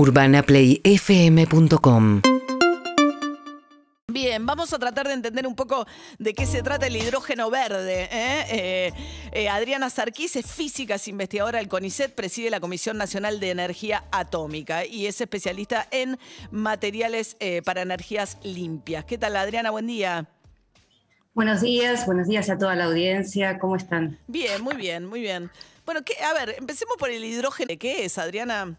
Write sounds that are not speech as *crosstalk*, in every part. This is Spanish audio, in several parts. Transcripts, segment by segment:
UrbanaPlayFM.com Bien, vamos a tratar de entender un poco de qué se trata el hidrógeno verde. ¿eh? Eh, eh, Adriana Sarquís es física, es investigadora del CONICET, preside la Comisión Nacional de Energía Atómica y es especialista en materiales para energías limpias. ¿Qué tal, Adriana? Buen día. Buenos días, buenos días a toda la audiencia. ¿Cómo están? Bien, muy bien, muy bien. Bueno, a ver, empecemos por el hidrógeno. ¿Qué es, Adriana?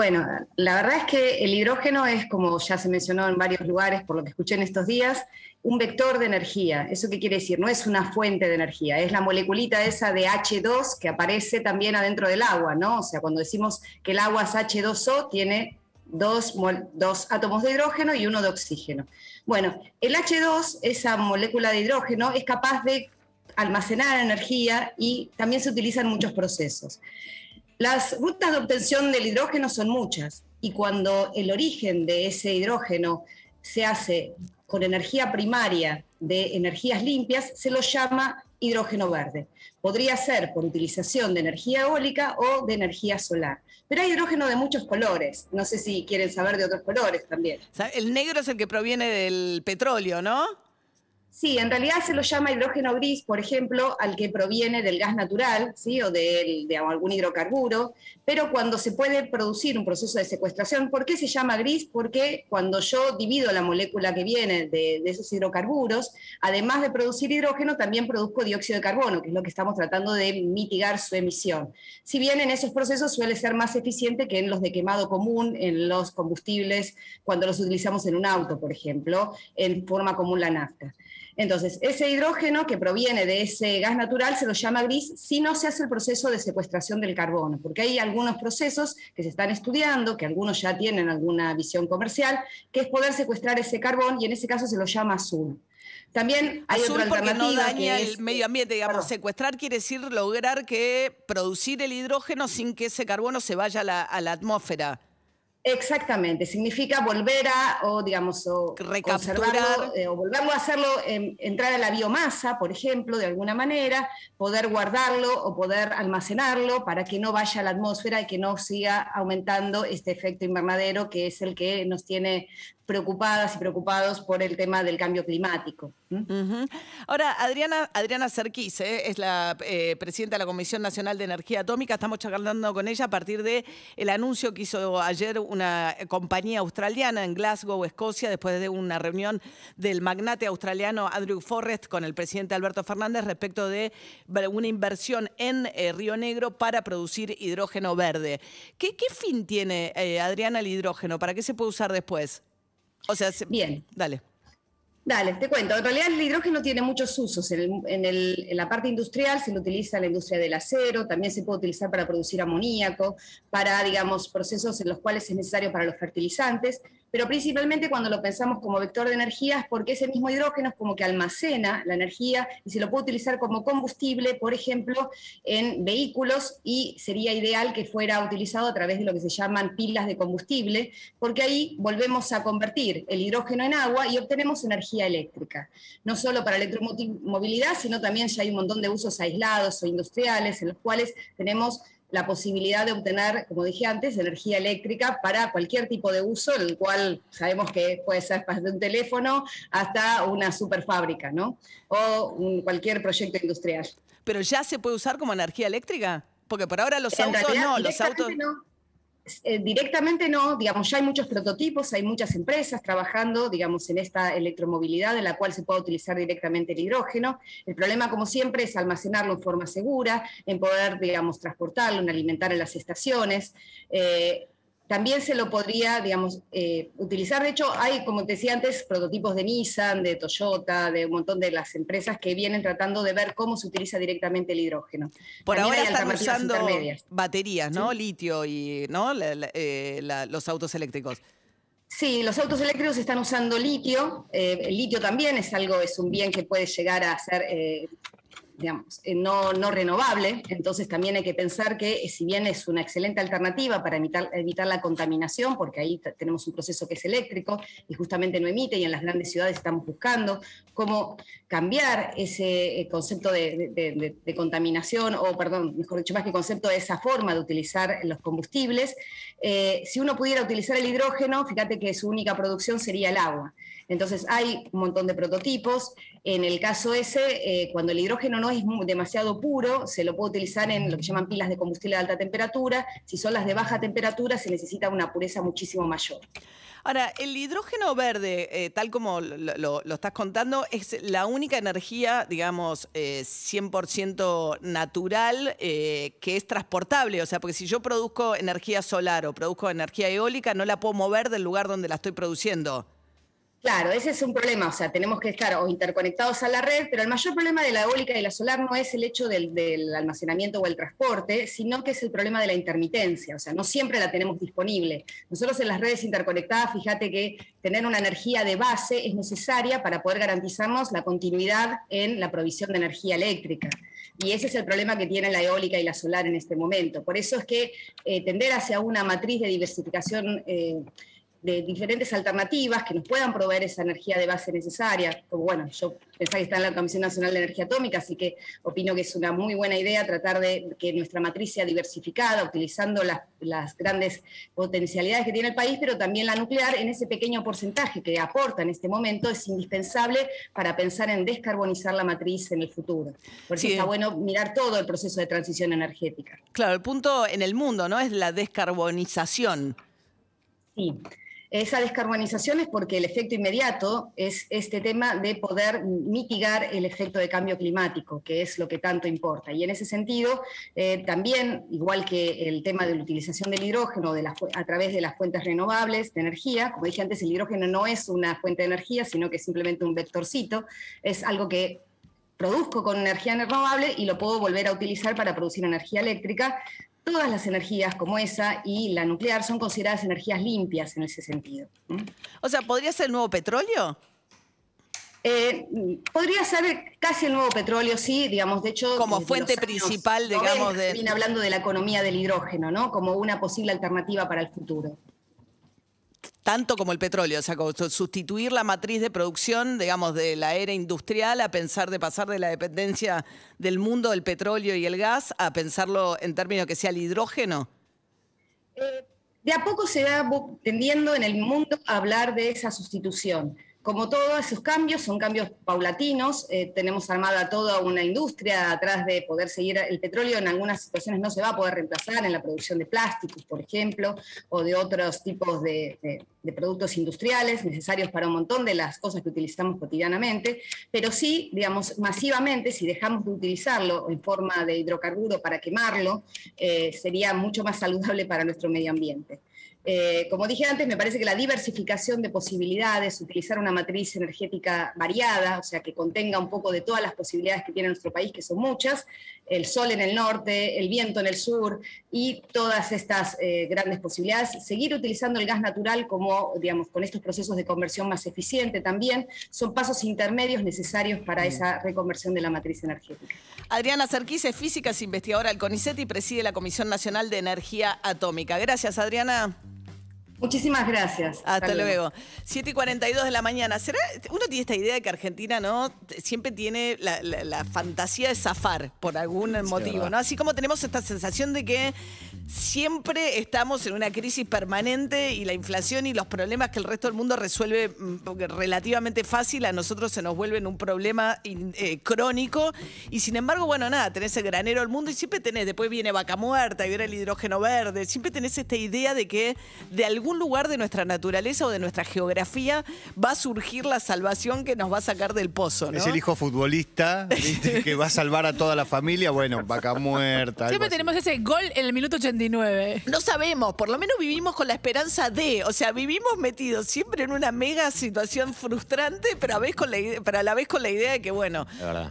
Bueno, la verdad es que el hidrógeno es, como ya se mencionó en varios lugares, por lo que escuché en estos días, un vector de energía. ¿Eso qué quiere decir? No es una fuente de energía, es la moleculita esa de H2 que aparece también adentro del agua, ¿no? O sea, cuando decimos que el agua es H2O, tiene dos, dos átomos de hidrógeno y uno de oxígeno. Bueno, el H2, esa molécula de hidrógeno, es capaz de almacenar energía y también se utiliza en muchos procesos. Las rutas de obtención del hidrógeno son muchas y cuando el origen de ese hidrógeno se hace con energía primaria de energías limpias, se lo llama hidrógeno verde. Podría ser por utilización de energía eólica o de energía solar. Pero hay hidrógeno de muchos colores. No sé si quieren saber de otros colores también. el negro es el que proviene del petróleo, ¿no? Sí, en realidad se lo llama hidrógeno gris, por ejemplo, al que proviene del gas natural ¿sí? o de, algún hidrocarburo, pero cuando se puede producir un proceso de secuestración, ¿por qué se llama gris? Porque cuando yo divido la molécula que viene de, de esos hidrocarburos, además de producir hidrógeno, también produzco dióxido de carbono, que es lo que estamos tratando de mitigar su emisión. Si bien en esos procesos suele ser más eficiente que en los de quemado común, en los combustibles, cuando los utilizamos en un auto, por ejemplo, en forma común la nafta. Entonces, ese hidrógeno que proviene de ese gas natural se lo llama gris si no se hace el proceso de secuestración del carbono, porque hay algunos procesos que se están estudiando, que algunos ya tienen alguna visión comercial, que es poder secuestrar ese carbón y en ese caso se lo llama azul. También hay azul otra porque no daña el medio ambiente, digamos, secuestrar quiere decir lograr que producir el hidrógeno sin que ese carbono se vaya a la atmósfera. Exactamente, significa volver a, o digamos, o recapturar, eh, o volverlo a hacerlo, entrar a la biomasa, por ejemplo, de alguna manera, poder guardarlo o poder almacenarlo para que no vaya a la atmósfera y que no siga aumentando este efecto invernadero que es el que nos tiene preocupadas y preocupados por el tema del cambio climático. Ahora, Adriana, Adriana Serquís eh, es la eh, presidenta de la Comisión Nacional de Energía Atómica. Estamos charlando con ella a partir del el anuncio que hizo ayer una compañía australiana en Glasgow, Escocia, después de una reunión del magnate australiano Andrew Forrest con el presidente Alberto Fernández respecto de una inversión en eh, Río Negro para producir hidrógeno verde. ¿Qué, qué fin tiene, Adriana, el hidrógeno? ¿Para qué se puede usar después? O sea, bien. Dale. Dale, te cuento. En realidad el hidrógeno tiene muchos usos. En, la parte industrial se lo utiliza en la industria del acero, también se puede utilizar para producir amoníaco, para, digamos, procesos en los cuales es necesario para los fertilizantes pero principalmente cuando lo pensamos como vector de energía es porque ese mismo hidrógeno es como que almacena la energía y se lo puede utilizar como combustible, por ejemplo, en vehículos y sería ideal que fuera utilizado a través de lo que se llaman pilas de combustible, porque ahí volvemos a convertir el hidrógeno en agua y obtenemos energía eléctrica, no solo para electromovilidad, sino también ya hay un montón de usos aislados o industriales en los cuales tenemos la posibilidad de obtener, como dije antes, energía eléctrica para cualquier tipo de uso, el cual sabemos que puede ser desde un teléfono hasta una superfábrica, ¿no? O cualquier proyecto industrial. Pero ya se puede usar como energía eléctrica, porque por ahora los autos no, los autos eh, directamente no, digamos, ya hay muchos prototipos, hay muchas empresas trabajando, digamos, en esta electromovilidad en la cual se puede utilizar directamente el hidrógeno. El problema, como siempre, es almacenarlo en forma segura, en poder, digamos, transportarlo, en alimentar en las estaciones. Eh, también se lo podría, digamos, eh, utilizar. De hecho, hay, como te decía antes, prototipos de Nissan, de Toyota, de un montón de las empresas que vienen tratando de ver cómo se utiliza directamente el hidrógeno. Por ahora están usando baterías, ¿no? Litio y ¿no? Eh, los autos eléctricos. Sí, los autos eléctricos están usando litio. Eh, el litio también es algo, es un bien que puede llegar a ser digamos, eh, no, no renovable, entonces también hay que pensar que si bien es una excelente alternativa para evitar, la contaminación, porque ahí tenemos un proceso que es eléctrico y justamente no emite, y en las grandes ciudades estamos buscando cómo cambiar ese concepto de, de contaminación, o perdón, mejor dicho, más que concepto de esa forma de utilizar los combustibles. si uno pudiera utilizar el hidrógeno, fíjate que su única producción sería el agua. Entonces hay un montón de prototipos. En el caso ese, eh, cuando el hidrógeno no es demasiado puro, se lo puede utilizar en lo que llaman pilas de combustible de alta temperatura. Si son las de baja temperatura, se necesita una pureza muchísimo mayor. Ahora, el hidrógeno verde, eh, tal como lo, estás contando, es la única energía, digamos, 100% eh, natural que es transportable. O sea, porque si yo produzco energía solar o produzco energía eólica, no la puedo mover del lugar donde la estoy produciendo. Claro, ese es un problema, o sea, tenemos que estar o interconectados a la red, pero el mayor problema de la eólica y la solar no es el hecho del, almacenamiento o el transporte, sino que es el problema de la intermitencia, o sea, no siempre la tenemos disponible. Nosotros en las redes interconectadas, fíjate que tener una energía de base es necesaria para poder garantizarnos la continuidad en la provisión de energía eléctrica. Y ese es el problema que tiene la eólica y la solar en este momento. Por eso es que eh, tender hacia una matriz de diversificación eh, de diferentes alternativas que nos puedan proveer esa energía de base necesaria. Como bueno, yo pensaba que está en la Comisión Nacional de Energía Atómica, así que opino que es una muy buena idea tratar de que nuestra matriz sea diversificada, utilizando las, las grandes potencialidades que tiene el país, pero también la nuclear en ese pequeño porcentaje que aporta en este momento es indispensable para pensar en descarbonizar la matriz en el futuro. Por eso está bueno mirar todo el proceso de transición energética. Claro, el punto en el mundo, ¿no? Es la descarbonización. Sí. Esa descarbonización es porque el efecto inmediato es este tema de poder mitigar el efecto de cambio climático, que es lo que tanto importa. Y en ese sentido, eh, también, igual que el tema de la utilización del hidrógeno de a través de las fuentes renovables de energía, como dije antes, el hidrógeno no es una fuente de energía, sino que es simplemente un vectorcito, es algo que produzco con energía renovable y lo puedo volver a utilizar para producir energía eléctrica, todas las energías como esa y la nuclear son consideradas energías limpias en ese sentido. O sea, ¿podría ser el nuevo petróleo? Eh, podría ser casi el nuevo petróleo, sí, digamos, de hecho... Como fuente principal, digamos, de... Viene hablando de la economía del hidrógeno, ¿no? Como una posible alternativa para el futuro tanto como el petróleo, o sea, sustituir la matriz de producción, digamos, de la era industrial a pensar de pasar de la dependencia del mundo del petróleo y el gas a pensarlo en términos que sea el hidrógeno? Eh, de a poco se va tendiendo en el mundo a hablar de esa sustitución. Como todos esos cambios, son cambios paulatinos, eh, tenemos armada toda una industria atrás de poder seguir el petróleo, en algunas situaciones no se va a poder reemplazar en la producción de plásticos, por ejemplo, o de otros tipos de, productos industriales necesarios para un montón de las cosas que utilizamos cotidianamente, pero sí, digamos, masivamente, si dejamos de utilizarlo en forma de hidrocarburo para quemarlo, eh, sería mucho más saludable para nuestro medio ambiente. Eh, como dije antes, me parece que la diversificación de posibilidades, utilizar una matriz energética variada, o sea, que contenga un poco de todas las posibilidades que tiene nuestro país, que son muchas, el sol en el norte, el viento en el sur y todas estas eh, grandes posibilidades, seguir utilizando el gas natural como, digamos, con estos procesos de conversión más eficiente también, son pasos intermedios necesarios para esa reconversión de la matriz energética. Adriana Cerquís es física, es investigadora del CONICET y preside la Comisión Nacional de Energía Atómica. Gracias, Adriana. Muchísimas gracias. Hasta, luego. 7 y 42 de la mañana. ¿Será, uno tiene esta idea de que Argentina no siempre tiene la, fantasía de zafar por algún motivo, ¿no? Así como tenemos esta sensación de que siempre estamos en una crisis permanente y la inflación y los problemas que el resto del mundo resuelve mm, relativamente fácil, a nosotros se nos vuelven un problema eh, crónico. Y sin embargo, bueno, nada, tenés el granero del mundo y siempre tenés, después viene vaca muerta y viene el hidrógeno verde, siempre tenés esta idea de que de algún lugar de nuestra naturaleza o de nuestra geografía va a surgir la salvación que nos va a sacar del pozo. Es el hijo futbolista *laughs* que va a salvar a toda la familia. Bueno, vaca muerta. Siempre tenemos ese gol en el minuto 89. No sabemos, por lo menos vivimos con la esperanza de, o sea, vivimos metidos siempre en una mega situación frustrante, pero a, vez con la, pero a la vez con la idea de que, bueno,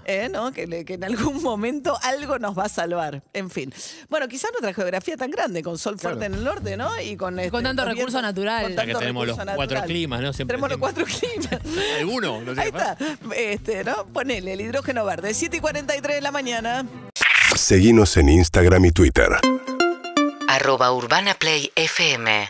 eh, ¿no? que, en algún momento algo nos va a salvar. En fin. Bueno, quizás nuestra geografía tan grande, con sol fuerte en el norte, ¿no? Y con, con tanto este, recurso recurso natural. Ya que tenemos los cuatro natural. climas, ¿no? Siempre Tenemos los cuatro climas. *laughs* ¿Alguno? No sé Ahí está, este, ¿no? Ponele el hidrógeno verde. 7 y 43 de la mañana. Seguinos en Instagram y Twitter. arroba Urbana Play FM